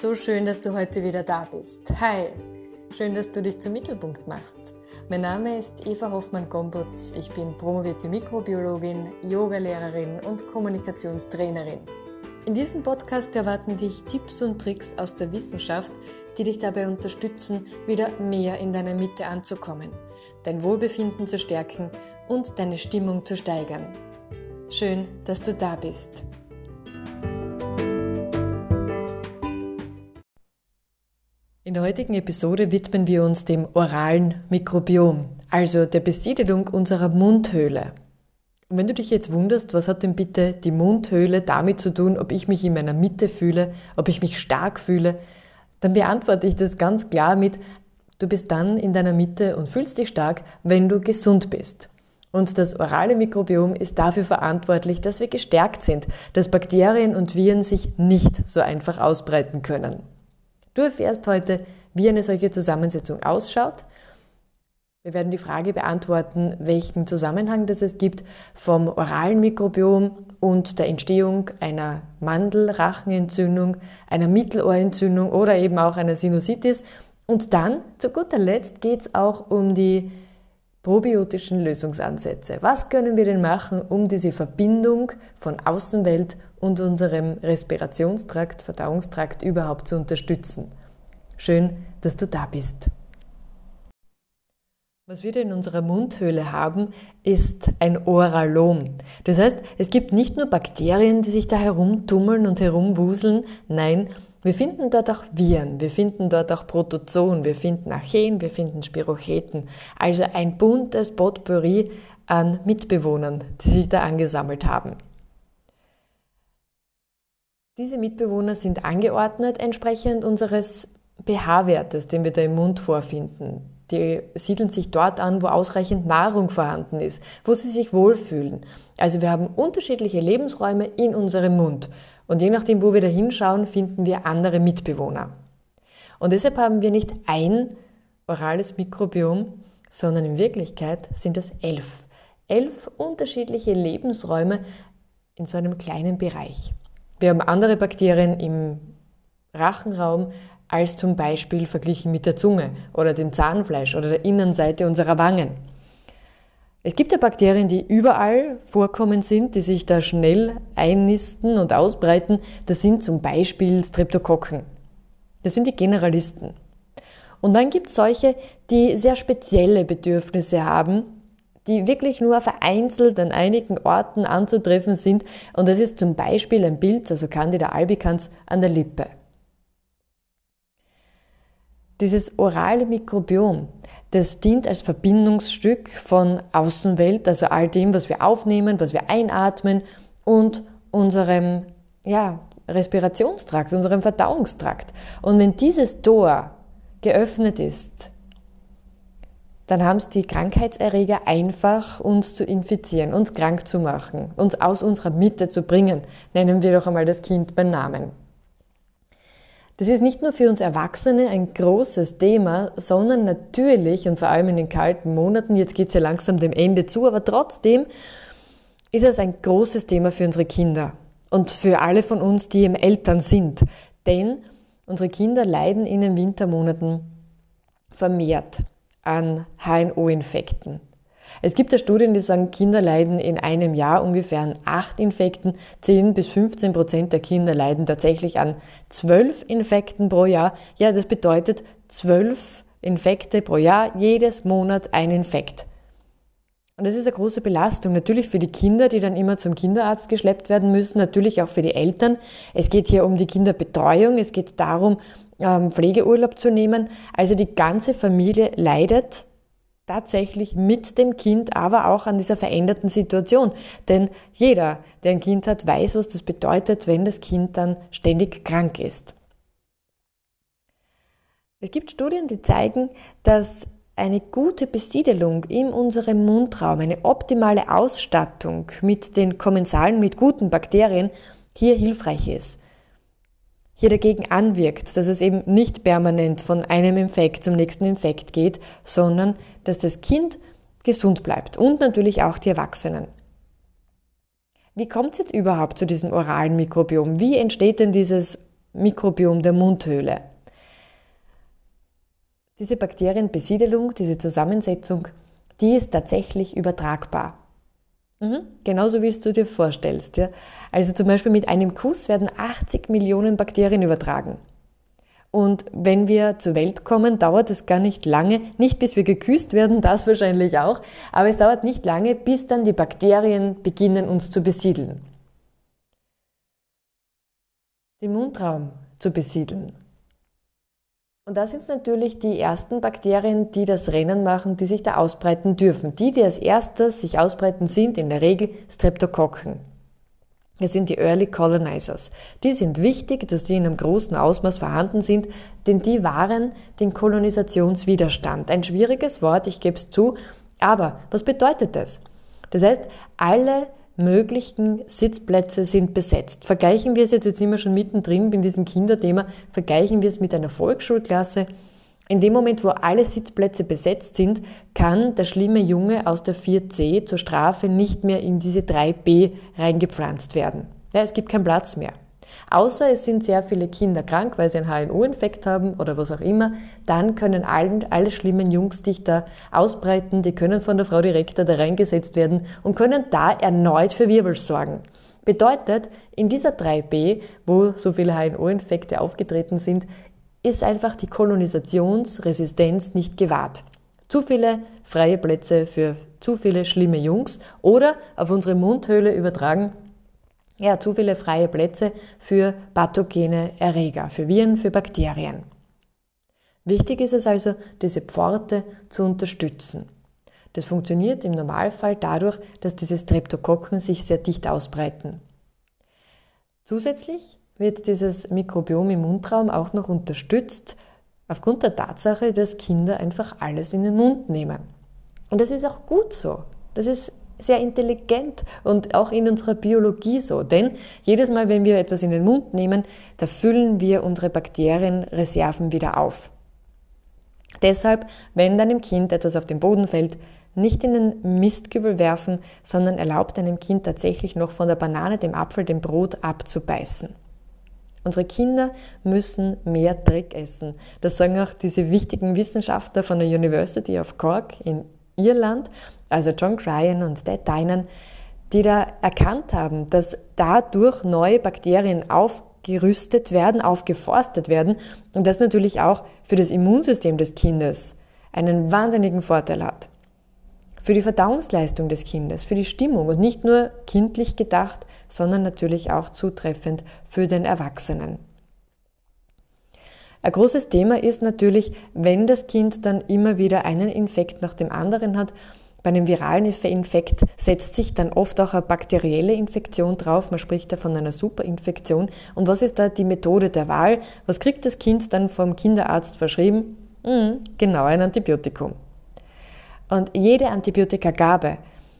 So schön, dass du heute wieder da bist. Hi, schön, dass du dich zum Mittelpunkt machst. Mein Name ist Eva Hoffmann-Gombutz. Ich bin promovierte Mikrobiologin, Yogalehrerin und Kommunikationstrainerin. In diesem Podcast erwarten dich Tipps und Tricks aus der Wissenschaft, die dich dabei unterstützen, wieder mehr in deiner Mitte anzukommen, dein Wohlbefinden zu stärken und deine Stimmung zu steigern. Schön, dass du da bist. In der heutigen Episode widmen wir uns dem oralen Mikrobiom, also der Besiedelung unserer Mundhöhle. Und wenn du dich jetzt wunderst, was hat denn bitte die Mundhöhle damit zu tun, ob ich mich in meiner Mitte fühle, ob ich mich stark fühle, dann beantworte ich das ganz klar mit, du bist dann in deiner Mitte und fühlst dich stark, wenn du gesund bist. Und das orale Mikrobiom ist dafür verantwortlich, dass wir gestärkt sind, dass Bakterien und Viren sich nicht so einfach ausbreiten können. Du erfährst heute, wie eine solche Zusammensetzung ausschaut. Wir werden die Frage beantworten, welchen Zusammenhang das es gibt vom oralen Mikrobiom und der Entstehung einer Mandelrachenentzündung, einer Mittelohrentzündung oder eben auch einer Sinusitis. Und dann, zu guter Letzt, geht es auch um die probiotischen Lösungsansätze. Was können wir denn machen, um diese Verbindung von Außenwelt und unserem Respirationstrakt, Verdauungstrakt überhaupt zu unterstützen. Schön, dass du da bist. Was wir in unserer Mundhöhle haben, ist ein Oralom. Das heißt, es gibt nicht nur Bakterien, die sich da herumtummeln und herumwuseln, nein, wir finden dort auch Viren, wir finden dort auch Protozoen, wir finden Archeen, wir finden Spirocheten, also ein buntes Potpourri an Mitbewohnern, die sich da angesammelt haben. Diese Mitbewohner sind angeordnet entsprechend unseres pH-Wertes, den wir da im Mund vorfinden. Die siedeln sich dort an, wo ausreichend Nahrung vorhanden ist, wo sie sich wohlfühlen. Also wir haben unterschiedliche Lebensräume in unserem Mund. Und je nachdem, wo wir da hinschauen, finden wir andere Mitbewohner. Und deshalb haben wir nicht ein orales Mikrobiom, sondern in Wirklichkeit sind es elf. Elf unterschiedliche Lebensräume in so einem kleinen Bereich. Wir haben andere Bakterien im Rachenraum als zum Beispiel verglichen mit der Zunge oder dem Zahnfleisch oder der Innenseite unserer Wangen. Es gibt ja Bakterien, die überall vorkommen sind, die sich da schnell einnisten und ausbreiten. Das sind zum Beispiel Streptokokken. Das sind die Generalisten. Und dann gibt es solche, die sehr spezielle Bedürfnisse haben, die wirklich nur vereinzelt an einigen Orten anzutreffen sind. Und das ist zum Beispiel ein Bild, also Candida albicans, an der Lippe. Dieses orale Mikrobiom, das dient als Verbindungsstück von Außenwelt, also all dem, was wir aufnehmen, was wir einatmen und unserem ja, Respirationstrakt, unserem Verdauungstrakt. Und wenn dieses Tor geöffnet ist, dann haben es die Krankheitserreger einfach, uns zu infizieren, uns krank zu machen, uns aus unserer Mitte zu bringen. Nennen wir doch einmal das Kind beim Namen. Das ist nicht nur für uns Erwachsene ein großes Thema, sondern natürlich und vor allem in den kalten Monaten, jetzt geht es ja langsam dem Ende zu, aber trotzdem ist es ein großes Thema für unsere Kinder und für alle von uns, die eben Eltern sind. Denn unsere Kinder leiden in den Wintermonaten vermehrt an HNO-Infekten. Es gibt ja Studien, die sagen, Kinder leiden in einem Jahr ungefähr an acht Infekten. 10 bis 15 Prozent der Kinder leiden tatsächlich an zwölf Infekten pro Jahr. Ja, das bedeutet zwölf Infekte pro Jahr, jedes Monat ein Infekt. Und das ist eine große Belastung, natürlich für die Kinder, die dann immer zum Kinderarzt geschleppt werden müssen, natürlich auch für die Eltern. Es geht hier um die Kinderbetreuung, es geht darum, ähm, Pflegeurlaub zu nehmen. Also die ganze Familie leidet tatsächlich mit dem Kind, aber auch an dieser veränderten Situation. Denn jeder, der ein Kind hat, weiß, was das bedeutet, wenn das Kind dann ständig krank ist. Es gibt Studien, die zeigen, dass eine gute Besiedelung in unserem Mundraum, eine optimale Ausstattung mit den Kommensalen, mit guten Bakterien hier hilfreich ist. Hier dagegen anwirkt, dass es eben nicht permanent von einem Infekt zum nächsten Infekt geht, sondern dass das Kind gesund bleibt und natürlich auch die Erwachsenen. Wie kommt es jetzt überhaupt zu diesem oralen Mikrobiom? Wie entsteht denn dieses Mikrobiom der Mundhöhle. Diese Bakterienbesiedelung, diese Zusammensetzung, die ist tatsächlich übertragbar. Mhm. Genauso wie es du dir vorstellst. Ja? Also zum Beispiel mit einem Kuss werden 80 Millionen Bakterien übertragen. Und wenn wir zur Welt kommen, dauert es gar nicht lange, nicht bis wir geküsst werden, das wahrscheinlich auch, aber es dauert nicht lange, bis dann die Bakterien beginnen uns zu besiedeln. Den Mundraum zu besiedeln. Und da sind es natürlich die ersten Bakterien, die das Rennen machen, die sich da ausbreiten dürfen. Die, die als erstes sich ausbreiten, sind in der Regel Streptokokken. Das sind die Early Colonizers. Die sind wichtig, dass die in einem großen Ausmaß vorhanden sind, denn die waren den Kolonisationswiderstand. Ein schwieriges Wort, ich gebe es zu, aber was bedeutet das? Das heißt, alle möglichen Sitzplätze sind besetzt. Vergleichen wir es jetzt, jetzt sind schon mittendrin in diesem Kinderthema, vergleichen wir es mit einer Volksschulklasse. In dem Moment, wo alle Sitzplätze besetzt sind, kann der schlimme Junge aus der 4c zur Strafe nicht mehr in diese 3b reingepflanzt werden. Ja, es gibt keinen Platz mehr. Außer es sind sehr viele Kinder krank, weil sie einen HNO-Infekt haben oder was auch immer, dann können allen, alle schlimmen Jungs dich da ausbreiten, die können von der Frau Direktor da reingesetzt werden und können da erneut für Wirbel sorgen. Bedeutet, in dieser 3b, wo so viele HNO-Infekte aufgetreten sind, ist einfach die Kolonisationsresistenz nicht gewahrt. Zu viele freie Plätze für zu viele schlimme Jungs oder auf unsere Mundhöhle übertragen, ja, zu viele freie Plätze für pathogene Erreger, für Viren, für Bakterien. Wichtig ist es also, diese Pforte zu unterstützen. Das funktioniert im Normalfall dadurch, dass diese Streptokokken sich sehr dicht ausbreiten. Zusätzlich wird dieses Mikrobiom im Mundraum auch noch unterstützt aufgrund der Tatsache, dass Kinder einfach alles in den Mund nehmen. Und das ist auch gut so. Das ist sehr intelligent und auch in unserer Biologie so. Denn jedes Mal, wenn wir etwas in den Mund nehmen, da füllen wir unsere Bakterienreserven wieder auf. Deshalb, wenn deinem Kind etwas auf den Boden fällt, nicht in den Mistkübel werfen, sondern erlaubt deinem Kind tatsächlich noch von der Banane, dem Apfel, dem Brot abzubeißen. Unsere Kinder müssen mehr Dreck essen. Das sagen auch diese wichtigen Wissenschaftler von der University of Cork in Irland also John Cryan und Dad Dinan, die da erkannt haben, dass dadurch neue Bakterien aufgerüstet werden, aufgeforstet werden und das natürlich auch für das Immunsystem des Kindes einen wahnsinnigen Vorteil hat. Für die Verdauungsleistung des Kindes, für die Stimmung und nicht nur kindlich gedacht, sondern natürlich auch zutreffend für den Erwachsenen. Ein großes Thema ist natürlich, wenn das Kind dann immer wieder einen Infekt nach dem anderen hat bei einem viralen Infekt setzt sich dann oft auch eine bakterielle Infektion drauf. Man spricht da von einer Superinfektion. Und was ist da die Methode der Wahl? Was kriegt das Kind dann vom Kinderarzt verschrieben? Hm, genau, ein Antibiotikum. Und jede Antibiotikagabe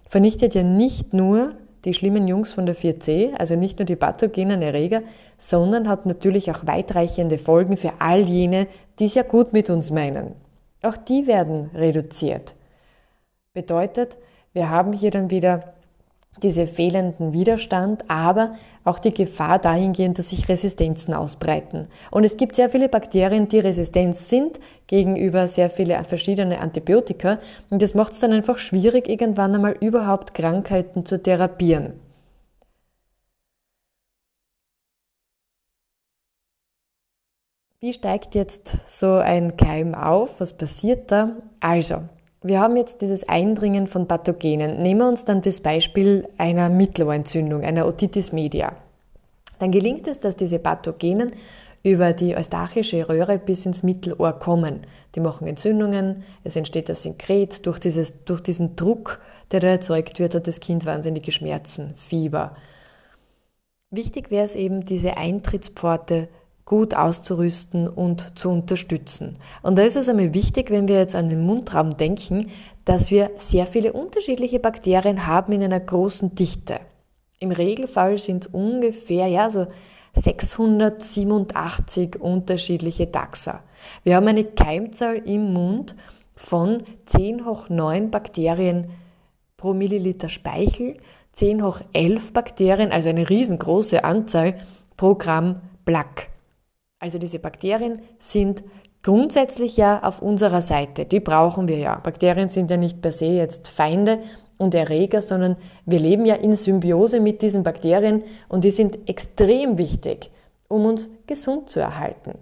vernichtet ja nicht nur die schlimmen Jungs von der 4C, also nicht nur die pathogenen Erreger, sondern hat natürlich auch weitreichende Folgen für all jene, die es ja gut mit uns meinen. Auch die werden reduziert. Bedeutet, wir haben hier dann wieder diese fehlenden Widerstand, aber auch die Gefahr dahingehend, dass sich Resistenzen ausbreiten. Und es gibt sehr viele Bakterien, die resistent sind gegenüber sehr viele verschiedene Antibiotika. Und das macht es dann einfach schwierig, irgendwann einmal überhaupt Krankheiten zu therapieren. Wie steigt jetzt so ein Keim auf? Was passiert da? Also, wir haben jetzt dieses Eindringen von Pathogenen. Nehmen wir uns dann das Beispiel einer Mittelohrentzündung, einer Otitis media. Dann gelingt es, dass diese Pathogenen über die eustachische Röhre bis ins Mittelohr kommen. Die machen Entzündungen, es entsteht das Sekret, durch, durch diesen Druck, der da erzeugt wird, hat das Kind wahnsinnige Schmerzen, Fieber. Wichtig wäre es eben, diese Eintrittspforte gut auszurüsten und zu unterstützen. Und da ist es einmal wichtig, wenn wir jetzt an den Mundraum denken, dass wir sehr viele unterschiedliche Bakterien haben in einer großen Dichte. Im Regelfall sind es ungefähr, ja, so 687 unterschiedliche Taxa. Wir haben eine Keimzahl im Mund von 10 hoch 9 Bakterien pro Milliliter Speichel, 10 hoch 11 Bakterien, also eine riesengroße Anzahl pro Gramm Plaque. Also diese Bakterien sind grundsätzlich ja auf unserer Seite. Die brauchen wir ja. Bakterien sind ja nicht per se jetzt Feinde und Erreger, sondern wir leben ja in Symbiose mit diesen Bakterien und die sind extrem wichtig, um uns gesund zu erhalten.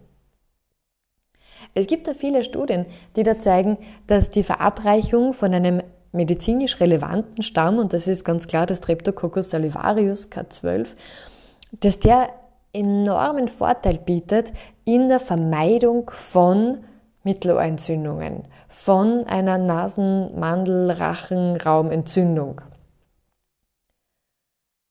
Es gibt da viele Studien, die da zeigen, dass die Verabreichung von einem medizinisch relevanten Stamm, und das ist ganz klar das Streptococcus salivarius K12, dass der enormen Vorteil bietet in der Vermeidung von Mittelohrentzündungen, von einer Nasen-Mandel-Rachen-Raumentzündung.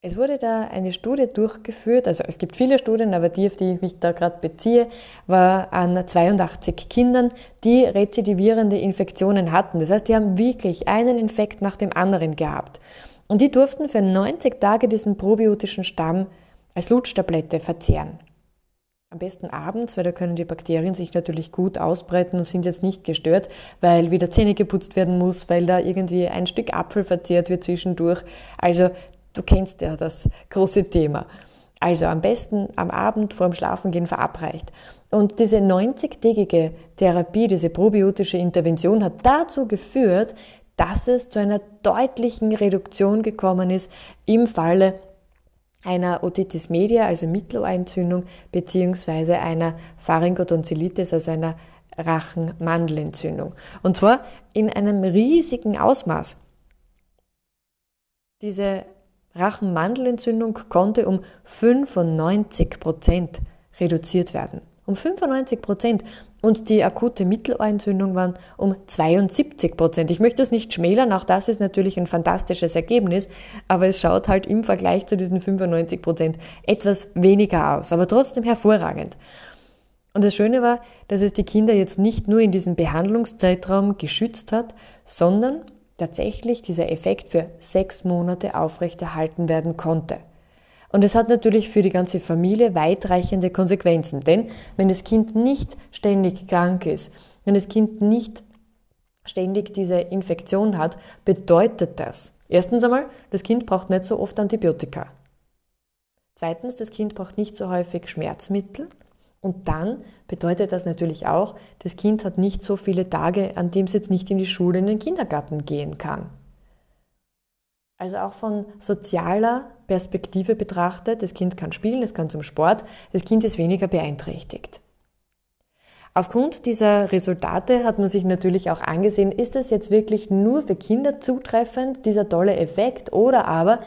Es wurde da eine Studie durchgeführt, also es gibt viele Studien, aber die, auf die ich mich da gerade beziehe, war an 82 Kindern, die rezidivierende Infektionen hatten. Das heißt, die haben wirklich einen Infekt nach dem anderen gehabt. Und die durften für 90 Tage diesen probiotischen Stamm als Lutschtablette verzehren. Am besten abends, weil da können die Bakterien sich natürlich gut ausbreiten und sind jetzt nicht gestört, weil wieder Zähne geputzt werden muss, weil da irgendwie ein Stück Apfel verzehrt wird zwischendurch. Also du kennst ja das große Thema. Also am besten am Abend vor dem Schlafengehen verabreicht. Und diese 90-tägige Therapie, diese probiotische Intervention hat dazu geführt, dass es zu einer deutlichen Reduktion gekommen ist im Falle einer Otitis media, also Mittelohrentzündung, beziehungsweise einer Pharyngotonsillitis, also einer Rachenmandelentzündung. Und zwar in einem riesigen Ausmaß. Diese Rachenmandelentzündung konnte um 95 Prozent reduziert werden. Um 95 Prozent und die akute Mittelohrentzündung waren um 72 Prozent. Ich möchte das nicht schmälern, auch das ist natürlich ein fantastisches Ergebnis, aber es schaut halt im Vergleich zu diesen 95 Prozent etwas weniger aus, aber trotzdem hervorragend. Und das Schöne war, dass es die Kinder jetzt nicht nur in diesem Behandlungszeitraum geschützt hat, sondern tatsächlich dieser Effekt für sechs Monate aufrechterhalten werden konnte. Und es hat natürlich für die ganze Familie weitreichende Konsequenzen, denn wenn das Kind nicht ständig krank ist, wenn das Kind nicht ständig diese Infektion hat, bedeutet das, erstens einmal, das Kind braucht nicht so oft Antibiotika. Zweitens, das Kind braucht nicht so häufig Schmerzmittel. Und dann bedeutet das natürlich auch, das Kind hat nicht so viele Tage, an dem es jetzt nicht in die Schule, in den Kindergarten gehen kann. Also auch von sozialer Perspektive betrachtet, das Kind kann spielen, es kann zum Sport, das Kind ist weniger beeinträchtigt. Aufgrund dieser Resultate hat man sich natürlich auch angesehen, ist das jetzt wirklich nur für Kinder zutreffend, dieser tolle Effekt, oder aber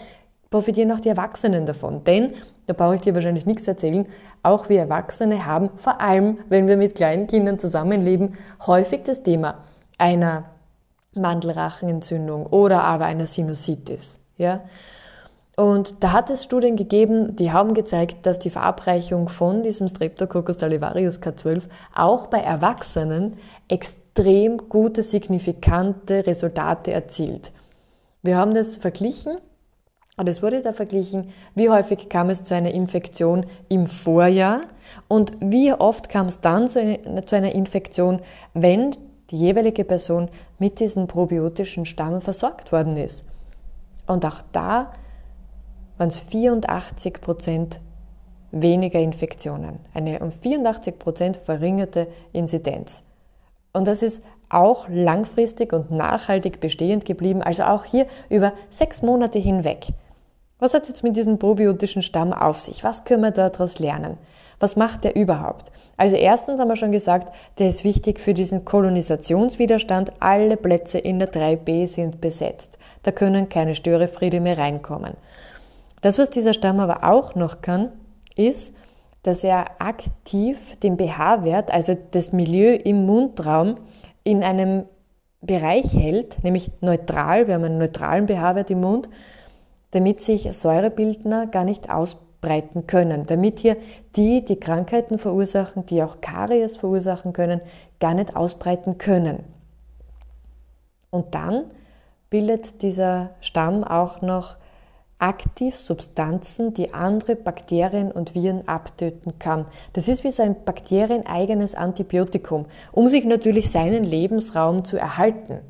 profitieren auch die Erwachsenen davon. Denn, da brauche ich dir wahrscheinlich nichts erzählen, auch wir Erwachsene haben, vor allem wenn wir mit kleinen Kindern zusammenleben, häufig das Thema einer Mandelrachenentzündung oder aber einer Sinusitis. Ja? Und da hat es Studien gegeben, die haben gezeigt, dass die Verabreichung von diesem Streptococcus salivarius K12 auch bei Erwachsenen extrem gute, signifikante Resultate erzielt. Wir haben das verglichen und es wurde da verglichen, wie häufig kam es zu einer Infektion im Vorjahr und wie oft kam es dann zu einer, Infektion, wenn die jeweilige Person mit diesem probiotischen Stamm versorgt worden ist. Und auch da waren es 84 Prozent weniger Infektionen, eine um 84 Prozent verringerte Inzidenz. Und das ist auch langfristig und nachhaltig bestehend geblieben, also auch hier über sechs Monate hinweg. Was hat es jetzt mit diesem probiotischen Stamm auf sich? Was können wir daraus lernen? Was macht der überhaupt? Also erstens haben wir schon gesagt, der ist wichtig für diesen Kolonisationswiderstand. Alle Plätze in der 3b sind besetzt. Da können keine Störefriede mehr reinkommen. Das, was dieser Stamm aber auch noch kann, ist, dass er aktiv den pH-Wert, also das Milieu im Mundraum, in einem Bereich hält, nämlich neutral. Wir haben einen neutralen pH-Wert im Mund, damit sich Säurebildner gar nicht ausbreiten ausbreiten können, damit hier die, die Krankheiten verursachen, die auch Karies verursachen können, gar nicht ausbreiten können. Und dann bildet dieser Stamm auch noch aktiv Substanzen, die andere Bakterien und Viren abtöten kann. Das ist wie so ein bakterieneigenes Antibiotikum, um sich natürlich seinen Lebensraum zu erhalten.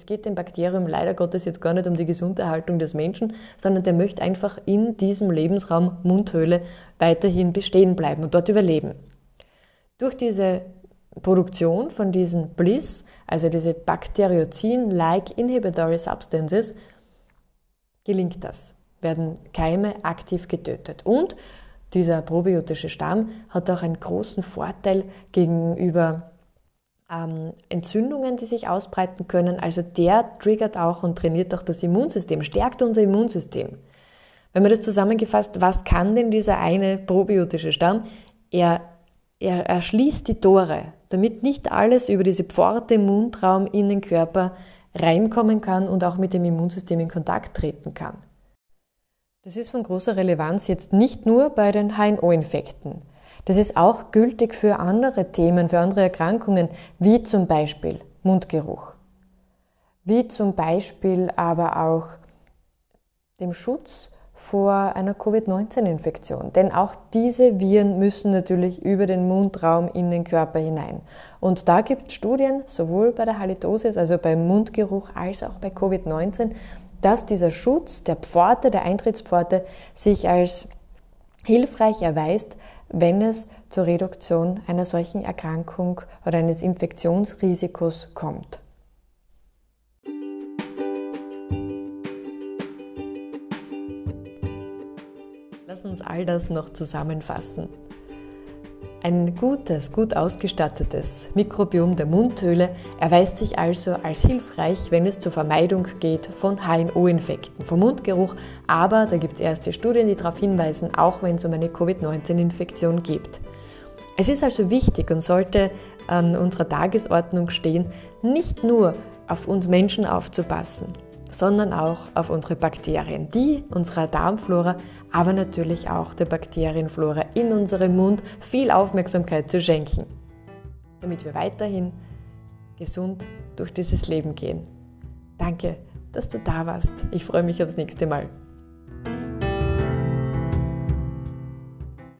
Es geht dem Bakterium leider Gottes jetzt gar nicht um die Gesunderhaltung des Menschen, sondern der möchte einfach in diesem Lebensraum Mundhöhle weiterhin bestehen bleiben und dort überleben. Durch diese Produktion von diesen Bliss, also diese Bakteriozin-like Inhibitory Substances, gelingt das, werden Keime aktiv getötet. Und dieser probiotische Stamm hat auch einen großen Vorteil gegenüber ähm, Entzündungen, die sich ausbreiten können. Also der triggert auch und trainiert auch das Immunsystem, stärkt unser Immunsystem. Wenn man das zusammengefasst, was kann denn dieser eine probiotische Stamm? Er, er, er schließt die Tore, damit nicht alles über diese Pforte im Mundraum in den Körper reinkommen kann und auch mit dem Immunsystem in Kontakt treten kann. Das ist von großer Relevanz jetzt nicht nur bei den HNO-Infekten. Das ist auch gültig für andere Themen, für andere Erkrankungen, wie zum Beispiel Mundgeruch, wie zum Beispiel aber auch dem Schutz vor einer Covid-19-Infektion. Denn auch diese Viren müssen natürlich über den Mundraum in den Körper hinein. Und da gibt es Studien, sowohl bei der Halitosis, also beim Mundgeruch, als auch bei Covid-19, dass dieser Schutz der Pforte, der Eintrittspforte, sich als hilfreich erweist, wenn es zur Reduktion einer solchen Erkrankung oder eines Infektionsrisikos kommt. Lass uns all das noch zusammenfassen. Ein gutes, gut ausgestattetes Mikrobiom der Mundhöhle erweist sich also als hilfreich, wenn es zur Vermeidung geht von HNO-Infekten, vom Mundgeruch, aber da gibt es erste Studien, die darauf hinweisen, auch wenn es um eine Covid-19-Infektion geht. Es ist also wichtig und sollte an unserer Tagesordnung stehen, nicht nur auf uns Menschen aufzupassen, sondern auch auf unsere Bakterien, die unserer Darmflora aber natürlich auch der Bakterienflora in unserem Mund viel Aufmerksamkeit zu schenken, damit wir weiterhin gesund durch dieses Leben gehen. Danke, dass du da warst. Ich freue mich aufs nächste Mal.